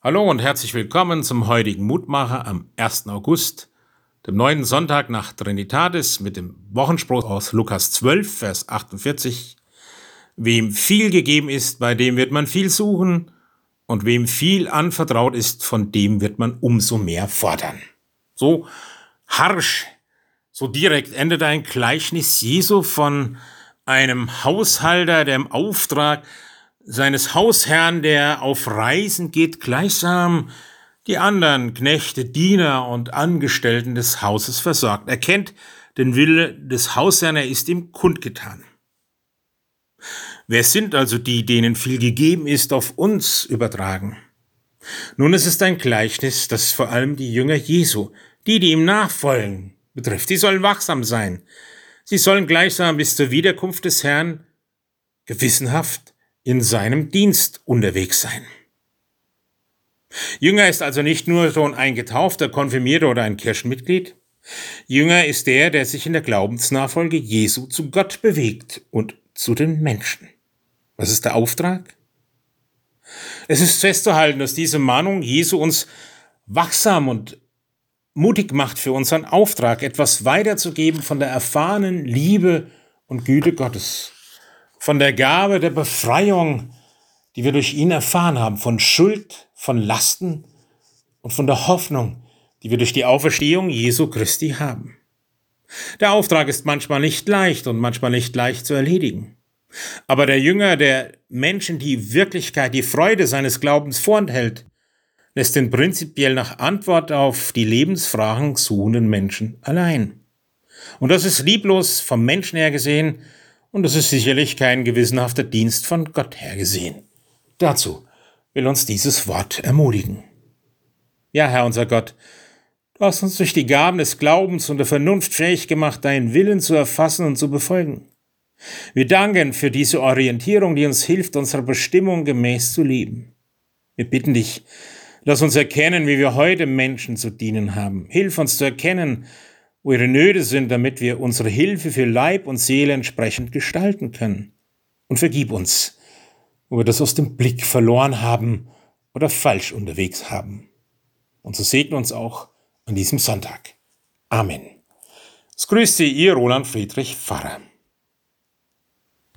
Hallo und herzlich willkommen zum heutigen Mutmacher am 1. August, dem neunten Sonntag nach Trinitatis mit dem Wochenspruch aus Lukas 12, Vers 48. Wem viel gegeben ist, bei dem wird man viel suchen, und wem viel anvertraut ist, von dem wird man umso mehr fordern. So harsch, so direkt endet ein Gleichnis Jesu von einem Haushalter, der im Auftrag seines Hausherrn, der auf Reisen geht, gleichsam die anderen Knechte, Diener und Angestellten des Hauses versorgt. Er kennt den Wille des Hausherrn, er ist ihm kundgetan. Wer sind also die, denen viel gegeben ist, auf uns übertragen? Nun, es ist ein Gleichnis, das vor allem die Jünger Jesu, die, die ihm nachfolgen, betrifft. Sie sollen wachsam sein. Sie sollen gleichsam bis zur Wiederkunft des Herrn gewissenhaft in seinem Dienst unterwegs sein. Jünger ist also nicht nur schon ein getaufter, konfirmierter oder ein Kirchenmitglied. Jünger ist der, der sich in der Glaubensnachfolge Jesu zu Gott bewegt und zu den Menschen. Was ist der Auftrag? Es ist festzuhalten, dass diese Mahnung Jesu uns wachsam und mutig macht für unseren Auftrag, etwas weiterzugeben von der erfahrenen Liebe und Güte Gottes von der Gabe der Befreiung, die wir durch ihn erfahren haben, von Schuld, von Lasten und von der Hoffnung, die wir durch die Auferstehung Jesu Christi haben. Der Auftrag ist manchmal nicht leicht und manchmal nicht leicht zu erledigen. Aber der Jünger, der Menschen die Wirklichkeit, die Freude seines Glaubens vorenthält, lässt den prinzipiell nach Antwort auf die Lebensfragen suchenden Menschen allein. Und das ist lieblos vom Menschen her gesehen und es ist sicherlich kein gewissenhafter Dienst von Gott her gesehen. Dazu will uns dieses Wort ermutigen. Ja, Herr unser Gott, du hast uns durch die Gaben des Glaubens und der Vernunft fähig gemacht, deinen Willen zu erfassen und zu befolgen. Wir danken für diese Orientierung, die uns hilft, unserer Bestimmung gemäß zu leben. Wir bitten dich, lass uns erkennen, wie wir heute Menschen zu dienen haben. Hilf uns zu erkennen, wo ihre Nöte sind, damit wir unsere Hilfe für Leib und Seele entsprechend gestalten können. Und vergib uns, wo wir das aus dem Blick verloren haben oder falsch unterwegs haben. Und so segne uns auch an diesem Sonntag. Amen. Es grüßt Sie, Ihr Roland Friedrich Pfarrer.